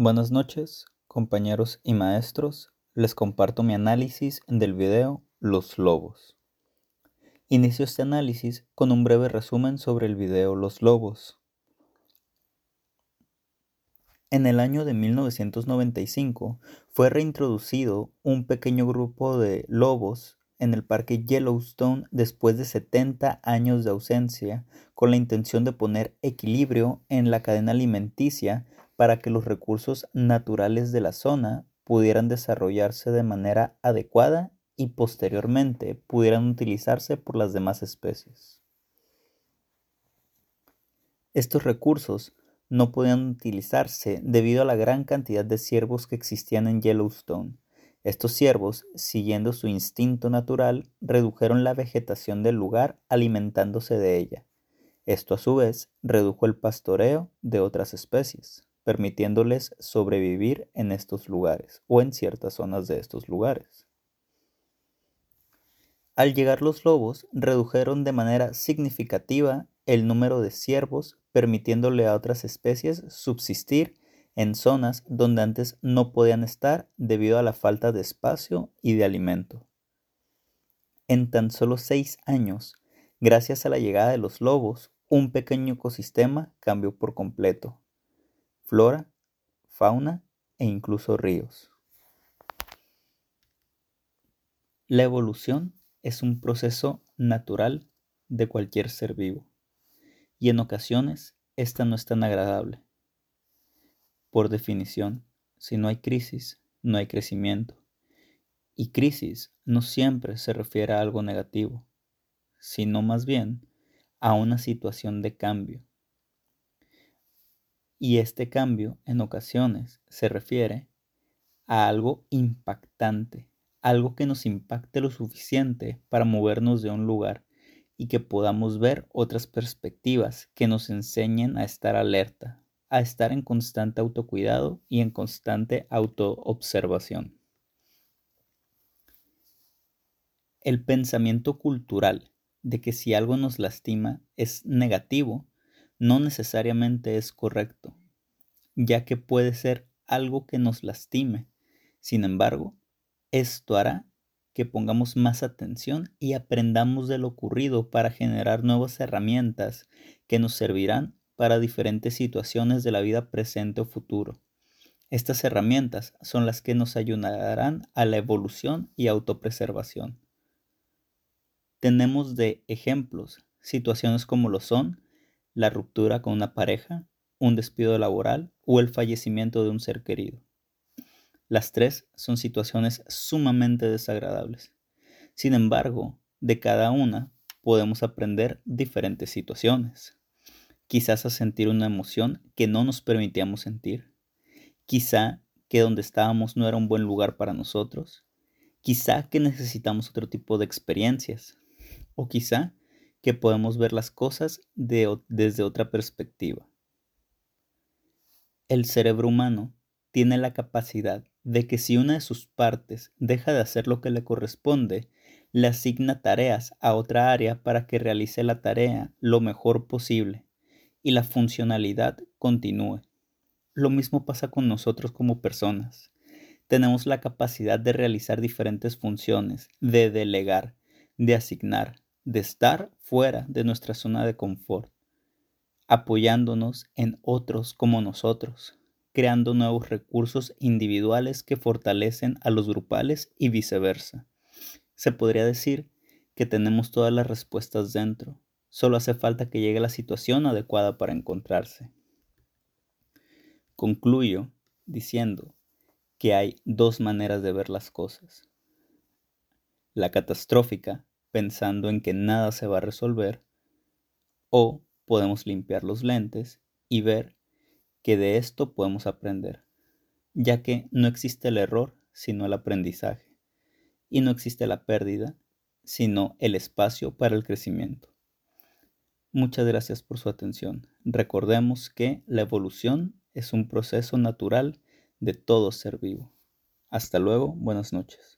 Buenas noches, compañeros y maestros. Les comparto mi análisis del video Los Lobos. Inicio este análisis con un breve resumen sobre el video Los Lobos. En el año de 1995 fue reintroducido un pequeño grupo de lobos en el parque Yellowstone después de 70 años de ausencia con la intención de poner equilibrio en la cadena alimenticia para que los recursos naturales de la zona pudieran desarrollarse de manera adecuada y posteriormente pudieran utilizarse por las demás especies. Estos recursos no podían utilizarse debido a la gran cantidad de ciervos que existían en Yellowstone. Estos ciervos, siguiendo su instinto natural, redujeron la vegetación del lugar alimentándose de ella. Esto a su vez redujo el pastoreo de otras especies permitiéndoles sobrevivir en estos lugares o en ciertas zonas de estos lugares. Al llegar los lobos, redujeron de manera significativa el número de ciervos, permitiéndole a otras especies subsistir en zonas donde antes no podían estar debido a la falta de espacio y de alimento. En tan solo seis años, gracias a la llegada de los lobos, un pequeño ecosistema cambió por completo, flora, fauna e incluso ríos. La evolución es un proceso natural de cualquier ser vivo y en ocasiones esta no es tan agradable. Por definición, si no hay crisis, no hay crecimiento. Y crisis no siempre se refiere a algo negativo, sino más bien a una situación de cambio, y este cambio en ocasiones se refiere a algo impactante, algo que nos impacte lo suficiente para movernos de un lugar y que podamos ver otras perspectivas que nos enseñen a estar alerta, a estar en constante autocuidado y en constante autoobservación. El pensamiento cultural de que si algo nos lastima es negativo no necesariamente es correcto, ya que puede ser algo que nos lastime. Sin embargo, esto hará que pongamos más atención y aprendamos de lo ocurrido para generar nuevas herramientas que nos servirán para diferentes situaciones de la vida presente o futuro. Estas herramientas son las que nos ayudarán a la evolución y autopreservación. Tenemos de ejemplos situaciones como lo son la ruptura con una pareja, un despido laboral o el fallecimiento de un ser querido. Las tres son situaciones sumamente desagradables. Sin embargo, de cada una podemos aprender diferentes situaciones. Quizás a sentir una emoción que no nos permitíamos sentir. Quizá que donde estábamos no era un buen lugar para nosotros. Quizá que necesitamos otro tipo de experiencias. O quizá que podemos ver las cosas desde otra perspectiva. El cerebro humano tiene la capacidad de que si una de sus partes deja de hacer lo que le corresponde, le asigna tareas a otra área para que realice la tarea lo mejor posible y la funcionalidad continúe. Lo mismo pasa con nosotros como personas. Tenemos la capacidad de realizar diferentes funciones, de delegar, de asignar, de estar fuera de nuestra zona de confort, apoyándonos en otros como nosotros, creando nuevos recursos individuales que fortalecen a los grupales y viceversa. Se podría decir que tenemos todas las respuestas dentro, solo hace falta que llegue la situación adecuada para encontrarse. Concluyo diciendo que hay dos maneras de ver las cosas. La catastrófica pensando en que nada se va a resolver, o podemos limpiar los lentes y ver que de esto podemos aprender, ya que no existe el error sino el aprendizaje, y no existe la pérdida sino el espacio para el crecimiento. Muchas gracias por su atención. Recordemos que la evolución es un proceso natural de todo ser vivo. Hasta luego, buenas noches.